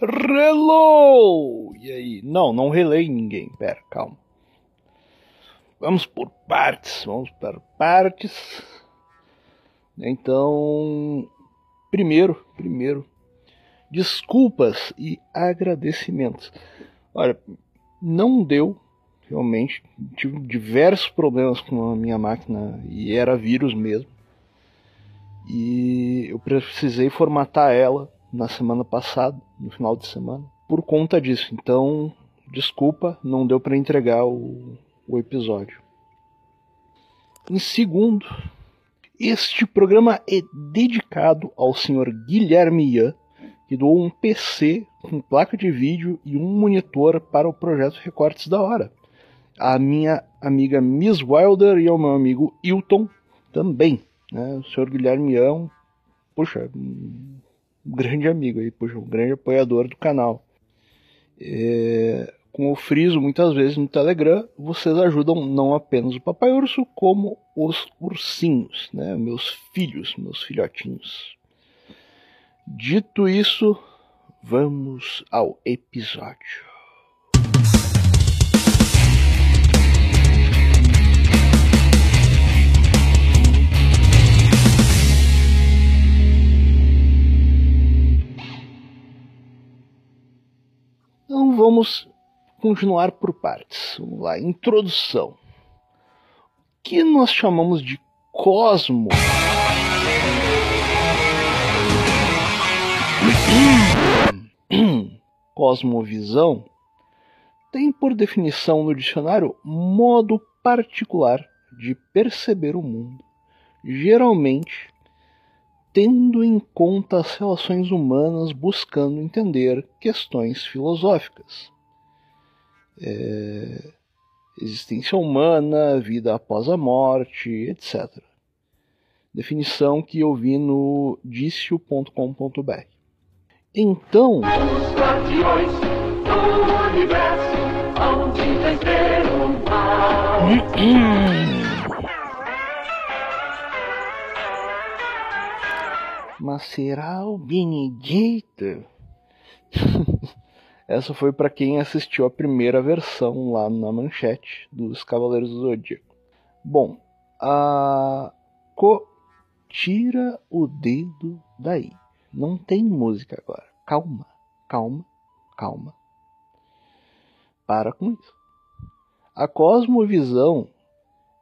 Relou! E aí? Não, não relei ninguém. Pera, calma. Vamos por partes, vamos por partes. Então, primeiro, primeiro, desculpas e agradecimentos. Olha, não deu realmente. Tive diversos problemas com a minha máquina e era vírus mesmo. E eu precisei formatar ela na semana passada, no final de semana, por conta disso. Então, desculpa, não deu para entregar o, o episódio. Em segundo, este programa é dedicado ao senhor Guilherme Ian, que doou um PC com placa de vídeo e um monitor para o projeto Recortes da Hora a minha amiga Miss Wilder e ao meu amigo Hilton também. Né? O senhor Guilherme um, puxa, grande amigo aí, puxa, um grande apoiador do canal. É, como eu friso muitas vezes no Telegram, vocês ajudam não apenas o Papai Urso, como os ursinhos, né? meus filhos, meus filhotinhos. Dito isso, vamos ao episódio. Então vamos continuar por partes. Vamos lá, introdução. O que nós chamamos de cosmo? Cosmovisão tem por definição no dicionário modo particular de perceber o mundo, geralmente tendo em conta as relações humanas, buscando entender questões filosóficas. É, existência humana, vida após a morte, etc. Definição que eu vi no dicio.com.br. Então. Os Mas será o Benedito? Essa foi para quem assistiu a primeira versão lá na manchete dos Cavaleiros do Zodíaco. Bom, a Co tira o dedo daí. Não tem música agora. Calma, calma, calma. Para com isso. A cosmovisão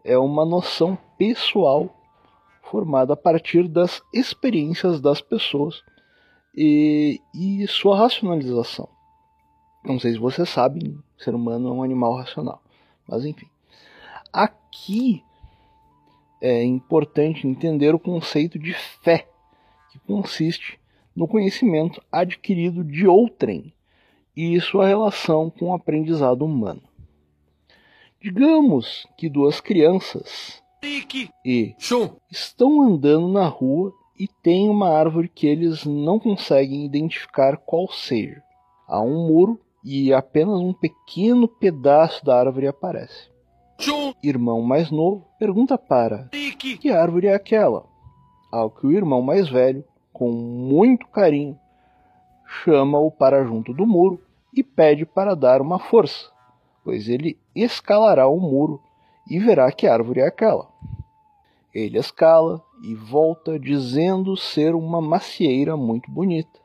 é uma noção pessoal formada a partir das experiências das pessoas e, e sua racionalização. Não sei se vocês sabem, o ser humano é um animal racional, mas enfim. Aqui é importante entender o conceito de fé, que consiste no conhecimento adquirido de outrem e sua relação com o aprendizado humano. Digamos que duas crianças e estão andando na rua e tem uma árvore que eles não conseguem identificar qual seja. Há um muro e apenas um pequeno pedaço da árvore aparece. Irmão mais novo pergunta para que árvore é aquela? Ao que o irmão mais velho, com muito carinho, chama-o para junto do muro e pede para dar uma força, pois ele escalará o muro e verá que árvore é aquela. Ele escala e volta dizendo ser uma macieira muito bonita.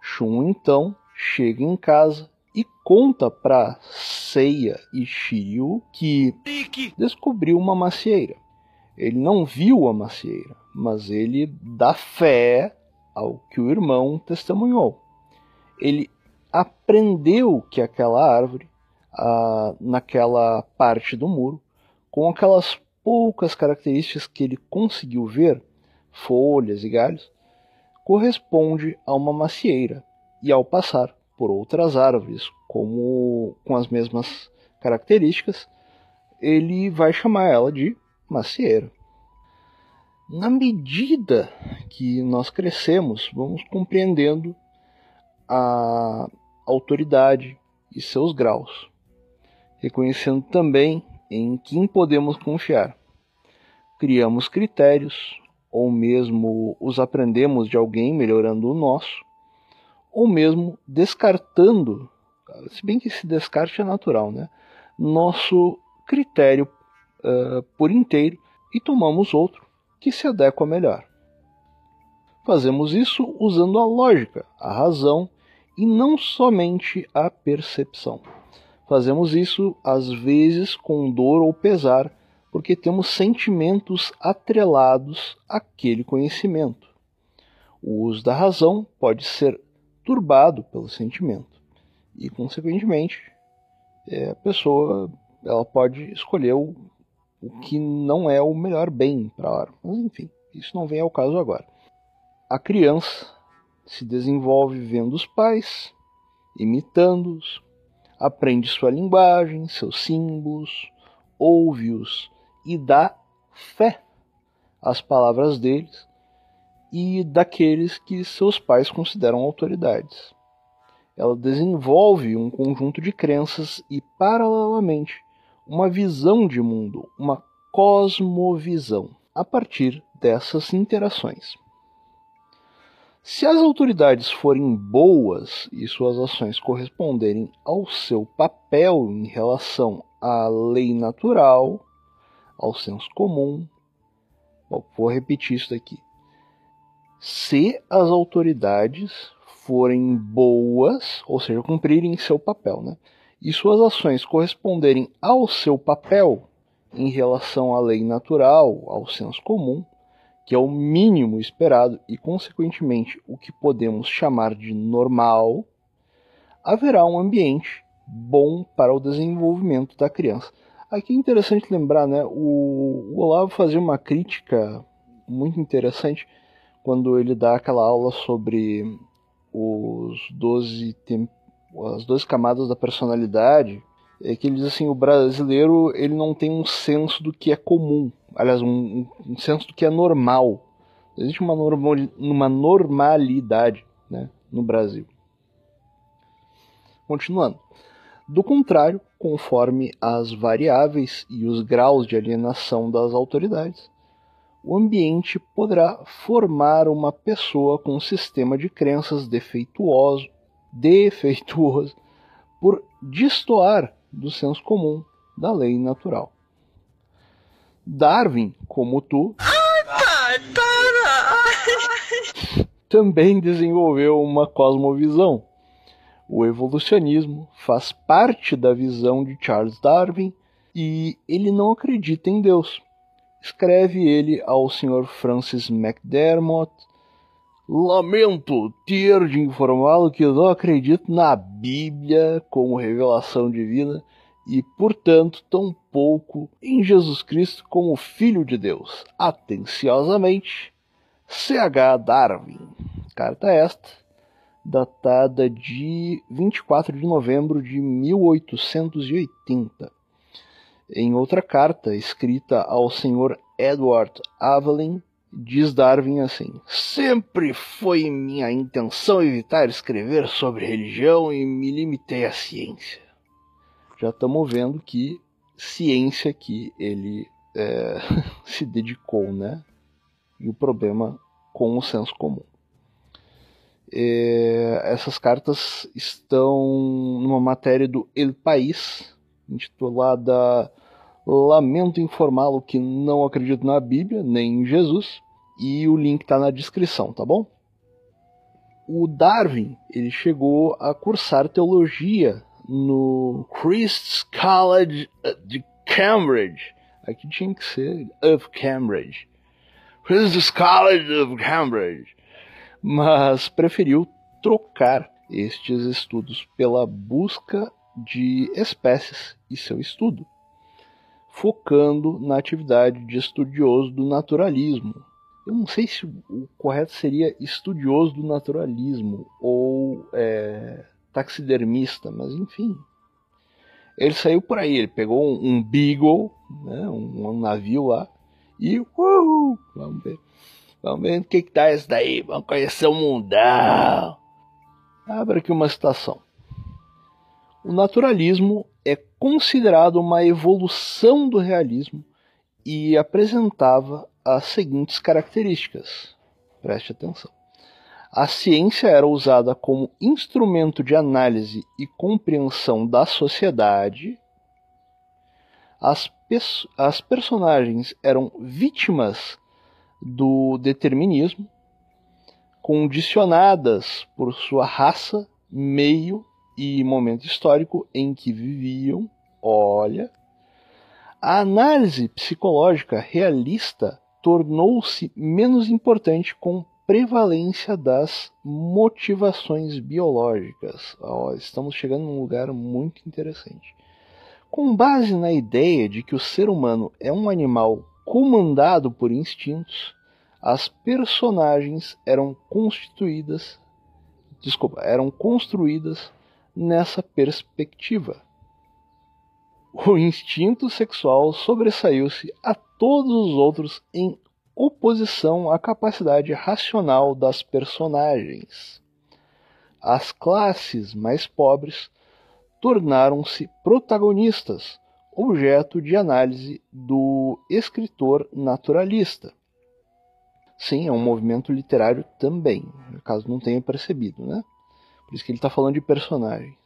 Shun então chega em casa e conta para Seiya e Shiryu que descobriu uma macieira. Ele não viu a macieira, mas ele dá fé ao que o irmão testemunhou. Ele aprendeu que aquela árvore, ah, naquela parte do muro, com aquelas poucas características que ele conseguiu ver, folhas e galhos, corresponde a uma macieira, e ao passar por outras árvores como com as mesmas características, ele vai chamar ela de macieira. Na medida que nós crescemos, vamos compreendendo a autoridade e seus graus, reconhecendo também em quem podemos confiar. Criamos critérios, ou mesmo os aprendemos de alguém melhorando o nosso, ou mesmo descartando, se bem que esse descarte é natural, né? Nosso critério uh, por inteiro e tomamos outro que se adequa melhor. Fazemos isso usando a lógica, a razão e não somente a percepção. Fazemos isso às vezes com dor ou pesar, porque temos sentimentos atrelados àquele conhecimento. O uso da razão pode ser turbado pelo sentimento e, consequentemente, é, a pessoa ela pode escolher o, o que não é o melhor bem para a hora. Mas, enfim, isso não vem ao caso agora. A criança se desenvolve vendo os pais, imitando-os, aprende sua linguagem, seus símbolos, ouve-os e dá fé às palavras deles e daqueles que seus pais consideram autoridades. Ela desenvolve um conjunto de crenças e, paralelamente, uma visão de mundo, uma cosmovisão, a partir dessas interações. Se as autoridades forem boas e suas ações corresponderem ao seu papel em relação à lei natural, ao senso comum, bom, vou repetir isso daqui. Se as autoridades forem boas, ou seja, cumprirem seu papel, né? E suas ações corresponderem ao seu papel em relação à lei natural, ao senso comum, que é o mínimo esperado e, consequentemente, o que podemos chamar de normal, haverá um ambiente bom para o desenvolvimento da criança. Aqui é interessante lembrar, né? O, o Olavo fazia uma crítica muito interessante quando ele dá aquela aula sobre os 12 as 12 camadas da personalidade, é que ele diz assim, o brasileiro ele não tem um senso do que é comum aliás, um, um senso do que é normal. Existe uma, normal, uma normalidade né, no Brasil. Continuando. Do contrário, conforme as variáveis e os graus de alienação das autoridades, o ambiente poderá formar uma pessoa com um sistema de crenças defeituoso, defeituoso por destoar do senso comum da lei natural. Darwin, como tu, também desenvolveu uma cosmovisão. O evolucionismo faz parte da visão de Charles Darwin e ele não acredita em Deus. Escreve ele ao Sr. Francis McDermott: Lamento ter de informá-lo que eu não acredito na Bíblia como revelação divina e, portanto, tão pouco em Jesus Cristo como Filho de Deus. Atenciosamente, C.H. Darwin. Carta esta, datada de 24 de novembro de 1880. Em outra carta, escrita ao Sr. Edward Avelin, diz Darwin assim: Sempre foi minha intenção evitar escrever sobre religião e me limitei à ciência já estamos vendo que ciência que ele é, se dedicou, né? E o problema com o senso comum. É, essas cartas estão numa matéria do El País, intitulada Lamento informá-lo que não acredito na Bíblia, nem em Jesus, e o link está na descrição, tá bom? O Darwin ele chegou a cursar teologia no Christ's College de Cambridge. Aqui tinha que ser of Cambridge. Christ's College of Cambridge. Mas preferiu trocar estes estudos pela busca de espécies e seu estudo, focando na atividade de estudioso do naturalismo. Eu não sei se o correto seria estudioso do naturalismo ou é, taxidermista, mas enfim. Ele saiu por aí, ele pegou um, Beagle, né, um, um, navio lá, e uhul, vamos ver. Vamos ver o que, que tá isso daí, vamos conhecer o mundão. Abra aqui uma citação. O naturalismo é considerado uma evolução do realismo e apresentava as seguintes características. Preste atenção. A ciência era usada como instrumento de análise e compreensão da sociedade. As, as personagens eram vítimas do determinismo, condicionadas por sua raça, meio e momento histórico em que viviam. Olha, a análise psicológica realista tornou-se menos importante com prevalência das motivações biológicas. Oh, estamos chegando num lugar muito interessante. Com base na ideia de que o ser humano é um animal comandado por instintos, as personagens eram constituídas, desculpa, eram construídas nessa perspectiva. O instinto sexual sobressaiu-se a todos os outros em oposição à capacidade racional das personagens. As classes mais pobres tornaram-se protagonistas, objeto de análise do escritor naturalista. Sim, é um movimento literário também, caso não tenha percebido, né? Por isso que ele está falando de personagem.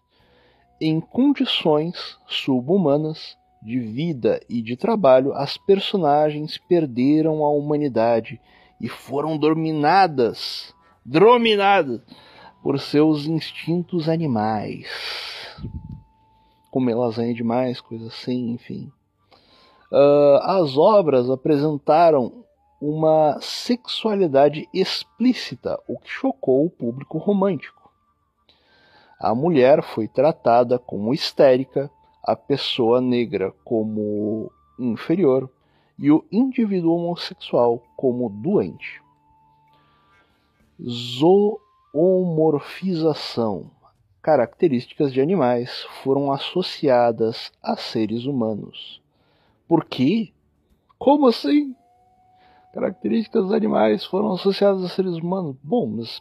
Em condições subhumanas de vida e de trabalho, as personagens perderam a humanidade e foram dominadas, dominadas por seus instintos animais. Comer lasanha demais, coisa assim, enfim. Uh, as obras apresentaram uma sexualidade explícita, o que chocou o público romântico. A mulher foi tratada como histérica, a pessoa negra como inferior e o indivíduo homossexual como doente. Zoomorfização. Características de animais foram associadas a seres humanos. Por quê? Como assim? características dos animais foram associadas a seres humanos. Bom, mas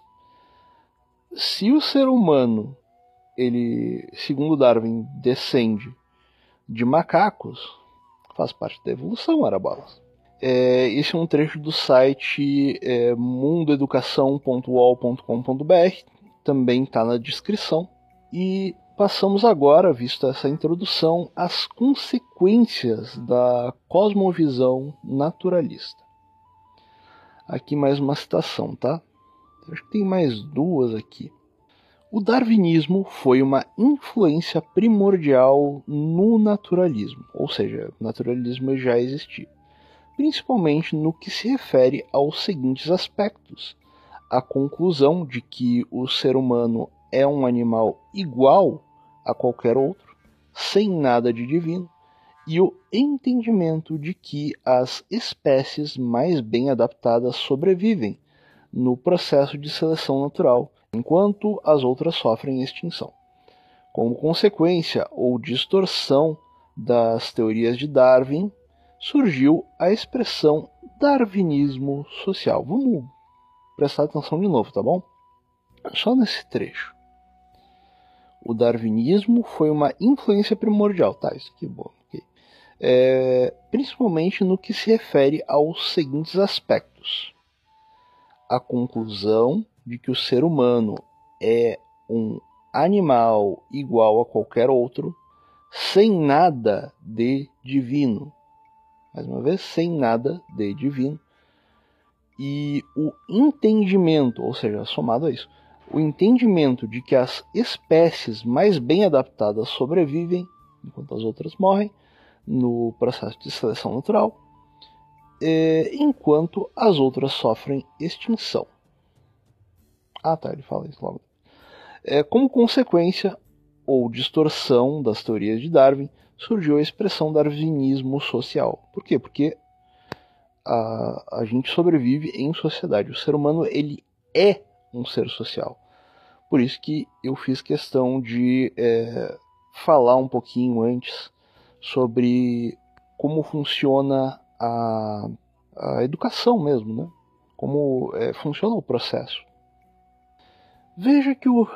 se o ser humano, ele, segundo Darwin, descende de macacos, faz parte da evolução, Arabalas. É, esse é um trecho do site é, também está na descrição. E passamos agora, vista essa introdução, às consequências da cosmovisão naturalista. Aqui mais uma citação, tá? Acho que tem mais duas aqui. O darwinismo foi uma influência primordial no naturalismo, ou seja, o naturalismo já existia, principalmente no que se refere aos seguintes aspectos: a conclusão de que o ser humano é um animal igual a qualquer outro, sem nada de divino, e o entendimento de que as espécies mais bem adaptadas sobrevivem no processo de seleção natural, enquanto as outras sofrem extinção. Como consequência ou distorção das teorias de Darwin, surgiu a expressão darwinismo social. Vamos prestar atenção de novo, tá bom? Só nesse trecho. O darwinismo foi uma influência primordial, tá? Isso aqui é bom é, principalmente no que se refere aos seguintes aspectos: a conclusão de que o ser humano é um animal igual a qualquer outro, sem nada de divino. Mais uma vez, sem nada de divino. E o entendimento, ou seja, somado a isso, o entendimento de que as espécies mais bem adaptadas sobrevivem enquanto as outras morrem, no processo de seleção natural, é, enquanto as outras sofrem extinção. Ah, tá, ele fala isso logo. É, como consequência ou distorção das teorias de Darwin, surgiu a expressão darwinismo social. Por quê? Porque a, a gente sobrevive em sociedade. O ser humano ele é um ser social. Por isso que eu fiz questão de é, falar um pouquinho antes sobre como funciona a, a educação mesmo, né? como é, funciona o processo. Veja que o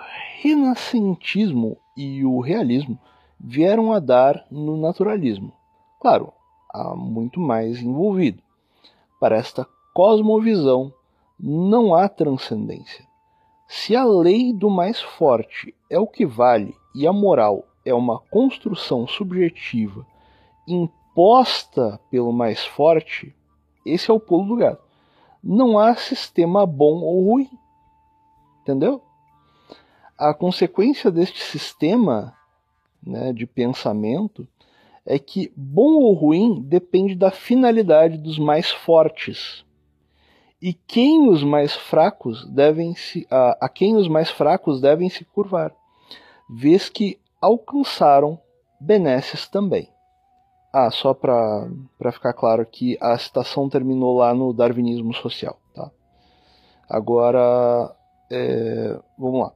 renascentismo e o realismo vieram a dar no naturalismo. Claro, há muito mais envolvido. Para esta cosmovisão não há transcendência. Se a lei do mais forte é o que vale e a moral é uma construção subjetiva imposta pelo mais forte, esse é o pulo do gato. Não há sistema bom ou ruim. Entendeu? A consequência deste sistema né, de pensamento é que bom ou ruim depende da finalidade dos mais fortes. E quem os mais fracos devem se a, a quem os mais fracos devem se curvar, vez que alcançaram benesses também. Ah, só para ficar claro que a citação terminou lá no darwinismo social, tá? Agora, é, vamos lá.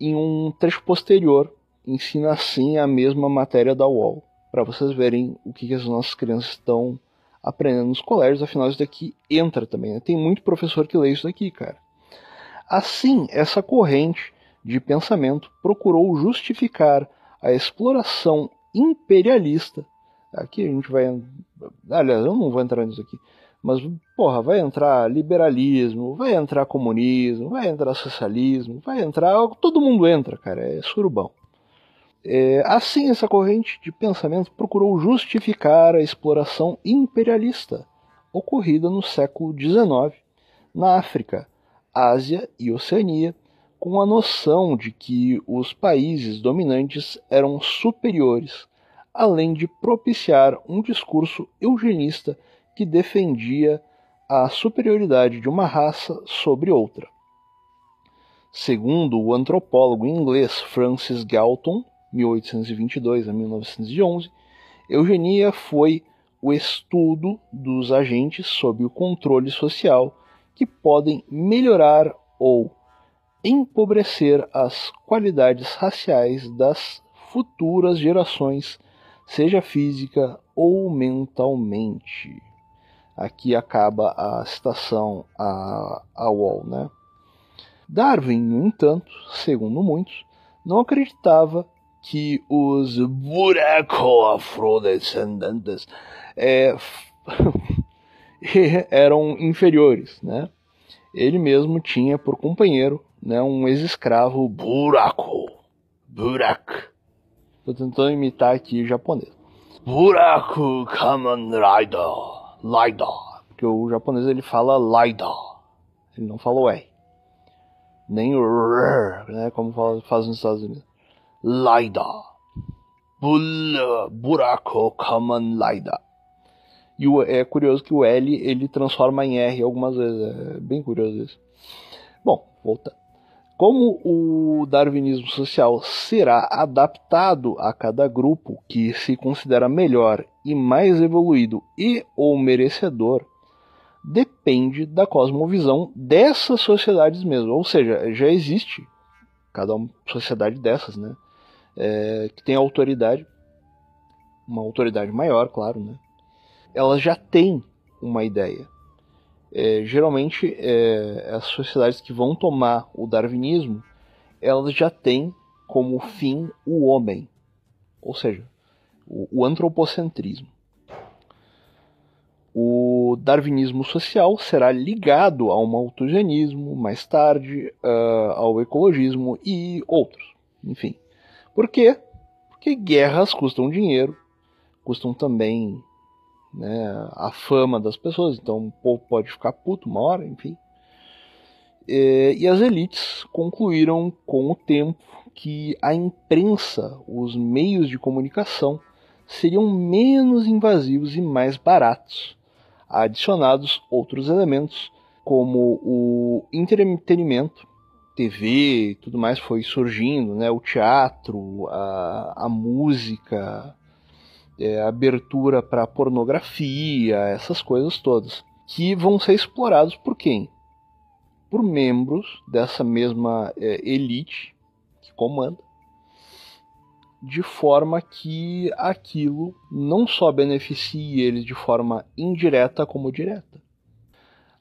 Em um trecho posterior, ensina assim a mesma matéria da UOL, para vocês verem o que, que as nossas crianças estão aprendendo nos colégios, afinal isso daqui entra também. Né? Tem muito professor que lê isso daqui, cara. Assim, essa corrente de pensamento procurou justificar a exploração imperialista. Aqui a gente vai. Aliás, eu não vou entrar nisso aqui. Mas, porra, vai entrar liberalismo, vai entrar comunismo, vai entrar socialismo, vai entrar. Todo mundo entra, cara, é surubão. É, assim, essa corrente de pensamento procurou justificar a exploração imperialista ocorrida no século XIX na África, Ásia e Oceania, com a noção de que os países dominantes eram superiores, além de propiciar um discurso eugenista que defendia a superioridade de uma raça sobre outra. Segundo o antropólogo inglês Francis Galton, 1822 a 1911, eugenia foi o estudo dos agentes sob o controle social que podem melhorar ou empobrecer as qualidades raciais das futuras gerações, seja física ou mentalmente. Aqui acaba a citação a, a Wall, né? Darwin, no entanto, segundo muitos, não acreditava que os buraco-afrodescendentes é, eram inferiores, né? Ele mesmo tinha por companheiro né, um ex-escravo buraco, burak. Estou tentando imitar aqui japonês. Buraku Kamen Rider, Lidar, porque o japonês ele fala Lidar, ele não fala o R, nem o R, né, como faz nos Estados Unidos. Laida. Buraco Kamen Laida. E o, é curioso que o L ele transforma em R algumas vezes. É bem curioso isso. Bom, voltando. Como o darwinismo social será adaptado a cada grupo que se considera melhor e mais evoluído e ou merecedor, depende da cosmovisão dessas sociedades mesmo. Ou seja, já existe cada sociedade dessas, né? É, que tem autoridade, uma autoridade maior, claro, né? Elas já têm uma ideia. É, geralmente, é, as sociedades que vão tomar o darwinismo, elas já têm como fim o homem, ou seja, o, o antropocentrismo. O darwinismo social será ligado ao malthusianismo, mais tarde uh, ao ecologismo e outros. Enfim, por quê? Porque guerras custam dinheiro, custam também né, a fama das pessoas, então o povo pode ficar puto uma hora, enfim. E, e as elites concluíram com o tempo que a imprensa, os meios de comunicação, seriam menos invasivos e mais baratos, adicionados outros elementos como o entretenimento TV e tudo mais foi surgindo, né? O teatro, a, a música, é, a abertura para pornografia, essas coisas todas, que vão ser explorados por quem? Por membros dessa mesma é, elite que comanda, de forma que aquilo não só beneficie eles de forma indireta como direta.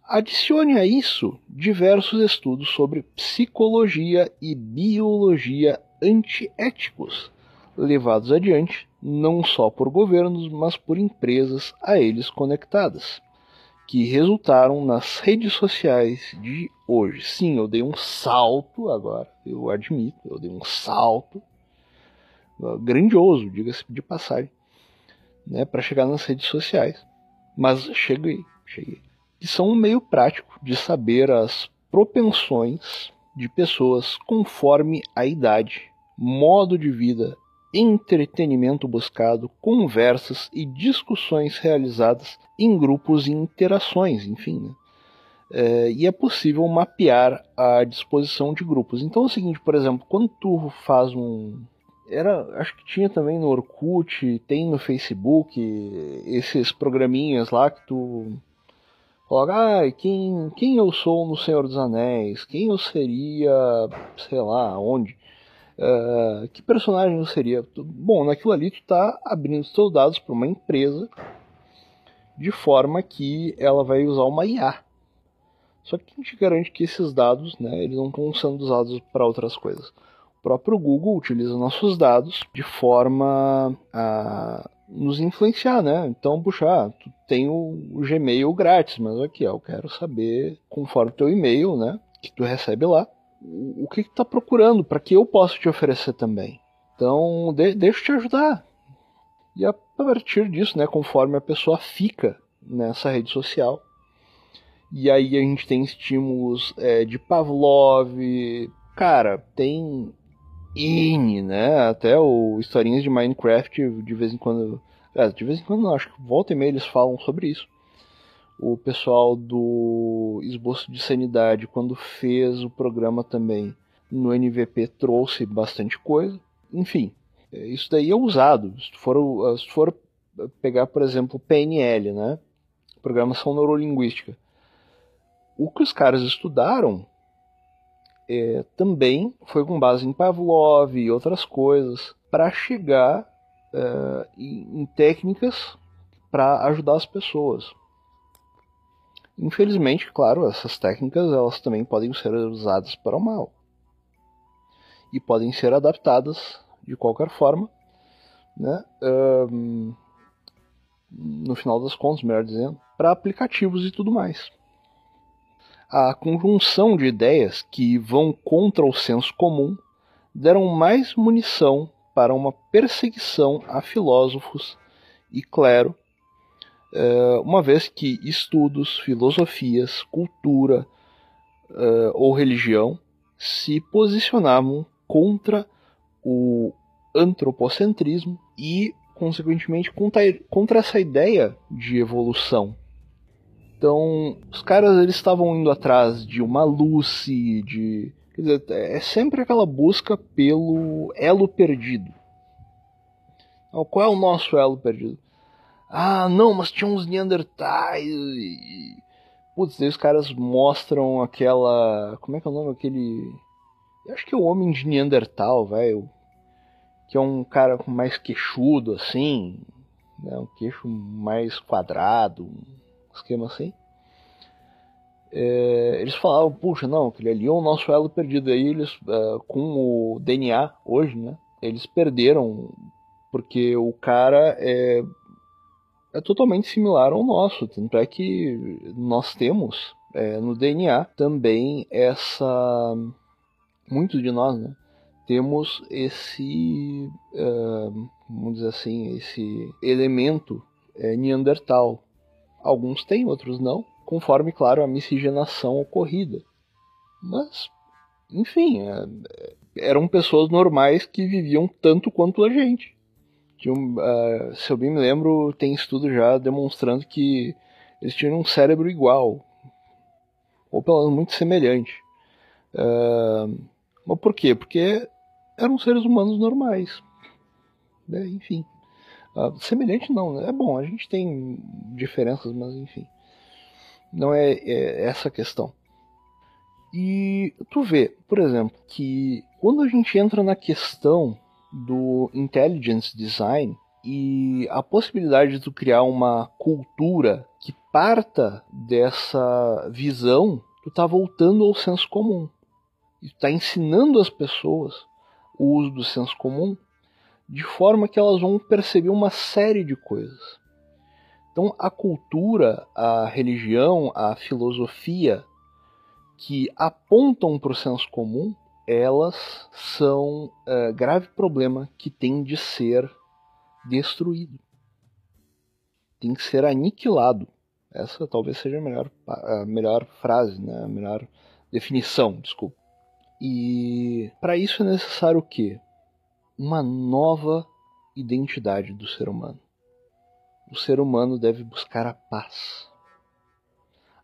Adicione a isso diversos estudos sobre psicologia e biologia antiéticos, levados adiante não só por governos, mas por empresas a eles conectadas, que resultaram nas redes sociais de hoje. Sim, eu dei um salto agora, eu admito, eu dei um salto uh, grandioso, diga-se de passagem, né, para chegar nas redes sociais. Mas cheguei, cheguei. Que são um meio prático de saber as propensões de pessoas conforme a idade, modo de vida entretenimento buscado, conversas e discussões realizadas em grupos e interações, enfim. Né? É, e é possível mapear a disposição de grupos. Então é o seguinte, por exemplo, quando tu faz um. Era, acho que tinha também no Orkut, tem no Facebook, esses programinhas lá que tu coloca, ah, quem, quem eu sou no Senhor dos Anéis, quem eu seria, sei lá, onde. Uh, que personagem eu seria? Bom, naquilo ali tu está abrindo seus dados para uma empresa de forma que ela vai usar uma IA. Só que a gente garante que esses dados, né, eles não estão sendo usados para outras coisas. O próprio Google utiliza nossos dados de forma a nos influenciar, né? Então, puxa, ah, tu tem o, Gmail grátis, mas aqui, ó, eu quero saber, conforme o teu e-mail, né, que tu recebe lá, o que está procurando, para que eu possa te oferecer também. Então, de, deixa eu te ajudar. E a partir disso, né, conforme a pessoa fica nessa rede social, e aí a gente tem estímulos é, de Pavlov, cara, tem N, né? Até o historinhas de Minecraft de vez em quando, é, de vez em quando não, acho que volta e meia eles falam sobre isso o pessoal do Esboço de Sanidade, quando fez o programa também no NVP, trouxe bastante coisa. Enfim, é, isso daí é usado. Se for, se for pegar, por exemplo, PNL, né? Programação Neurolinguística. O que os caras estudaram é, também foi com base em Pavlov e outras coisas para chegar é, em, técnicas para ajudar as pessoas. Infelizmente, claro, essas técnicas elas também podem ser usadas para o mal e podem ser adaptadas de qualquer forma, né? Um, no final das contas, melhor dizendo, para aplicativos e tudo mais. A conjunção de ideias que vão contra o senso comum deram mais munição para uma perseguição a filósofos e clero eh, uma vez que estudos, filosofias, cultura uh, ou religião se posicionavam contra o antropocentrismo e, consequentemente, contra essa ideia de evolução. Então, os caras eles estavam indo atrás de uma luz, de quer dizer, é sempre aquela busca pelo elo perdido. Então, qual é o nosso elo perdido? Ah, não, mas tinha uns Neandertais. E... Putz, aí os caras mostram aquela. Como é que é o nome? Aquele. Eu acho que é o Homem de Neandertal, velho. Que é um cara mais queixudo, assim. Né? Um queixo mais quadrado. Esquema assim. É, eles falavam, puxa, não, aquele ali é o nosso elo perdido. Aí eles, uh, com o DNA hoje, né? Eles perderam. Porque o cara é é totalmente similar ao nosso. Tanto é que nós temos é, no DNA também essa. Muitos de nós, né? Temos esse. Uh, vamos dizer assim, esse elemento é, Neandertal. Alguns têm, outros não, conforme, claro, a miscigenação ocorrida. Mas, enfim, é, eram pessoas normais que viviam tanto quanto a gente uh, se eu bem me lembro, tem estudo já demonstrando que eles tinham um cérebro igual, ou pelo menos muito semelhante. Uh, mas por quê? Porque eram seres humanos normais. Né? Enfim. Uh, semelhante não, né? É bom, a gente tem diferenças, mas enfim. Não é, é essa a questão. E tu vê, por exemplo, que quando a gente entra na questão do intelligence design e a possibilidade de tu criar uma cultura que parta dessa visão, tu tá voltando ao senso comum. E tu tá ensinando as pessoas o uso do senso comum de forma que elas vão perceber uma série de coisas. Então, a cultura, a religião, a filosofia que apontam para o senso comum, elas são uh, grave problema que tem de ser destruído. Tem que ser aniquilado. Essa talvez seja a melhor, a melhor frase, né? a melhor definição, desculpa. E para isso é necessário o quê? Uma nova identidade do ser humano. O ser humano deve buscar a paz.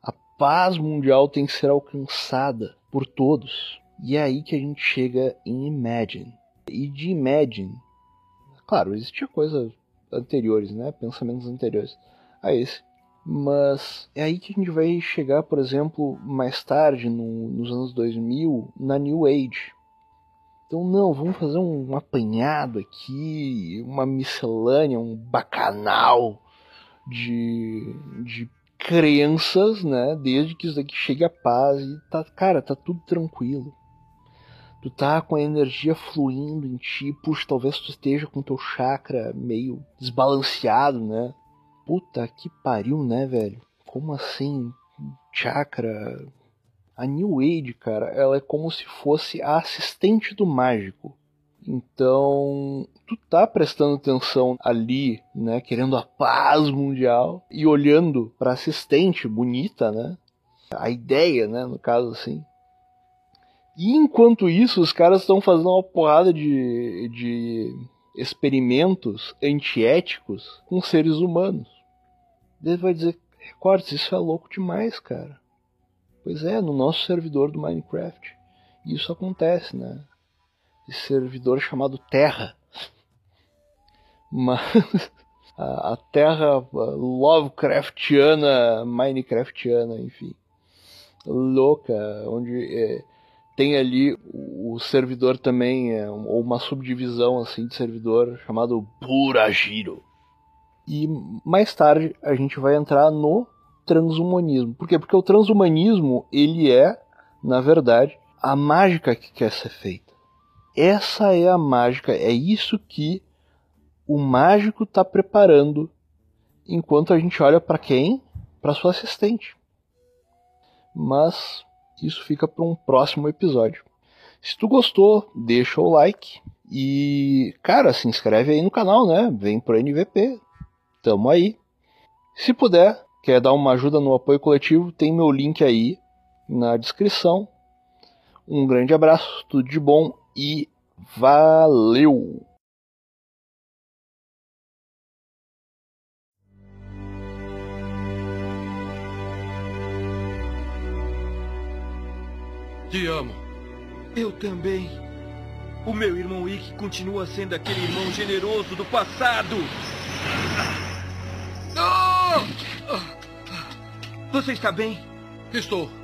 A paz mundial tem que ser alcançada por todos. E é aí que a gente chega em Imagine. E de Imagine, claro, existia coisas anteriores, né? Pensamentos anteriores a esse. Mas é aí que a gente vai chegar, por exemplo, mais tarde, no, nos anos 2000, na New Age. Então, não, vamos fazer um, apanhado aqui, uma miscelânea, um bacanal de, de crenças, né? Desde que isso daqui chegue a paz e tá, cara, tá tudo tranquilo. Tu tá com a energia fluindo em ti, puxa, talvez tu esteja com teu chakra meio desbalanceado, né? Puta que pariu, né, velho? Como assim? Chakra. A New Age, cara, ela é como se fosse a assistente do mágico. Então, tu tá prestando atenção ali, né, querendo a paz mundial e olhando para assistente bonita, né? A ideia, né, no caso assim. E enquanto isso, os caras estão fazendo uma porrada de, de experimentos antiéticos com seres humanos. Ele vai dizer, Recordes, isso é louco demais, cara. Pois é, no nosso servidor do Minecraft. Isso acontece, né? Esse servidor chamado Terra. Mas a, a Terra Lovecraftiana, Minecraftiana, enfim. Louca, onde é, tem ali o servidor também, é, ou uma subdivisão assim de servidor chamado Puragiro. E mais tarde a gente vai entrar no transhumanismo. Por quê? Porque o transhumanismo, ele é, na verdade, a mágica que quer ser feita. Essa é a mágica, é isso que o mágico está preparando enquanto a gente olha para quem? Para sua assistente. Mas isso fica para um próximo episódio. Se tu gostou, deixa o like e, cara, se inscreve aí no canal, né? Vem pro NVP, tamo aí. Se puder, quer dar uma ajuda no apoio coletivo, tem meu link aí na descrição. Um grande abraço, tudo de bom e valeu! Te amo. Eu também. O meu irmão Ick continua sendo aquele irmão generoso do passado. Você está bem? Estou.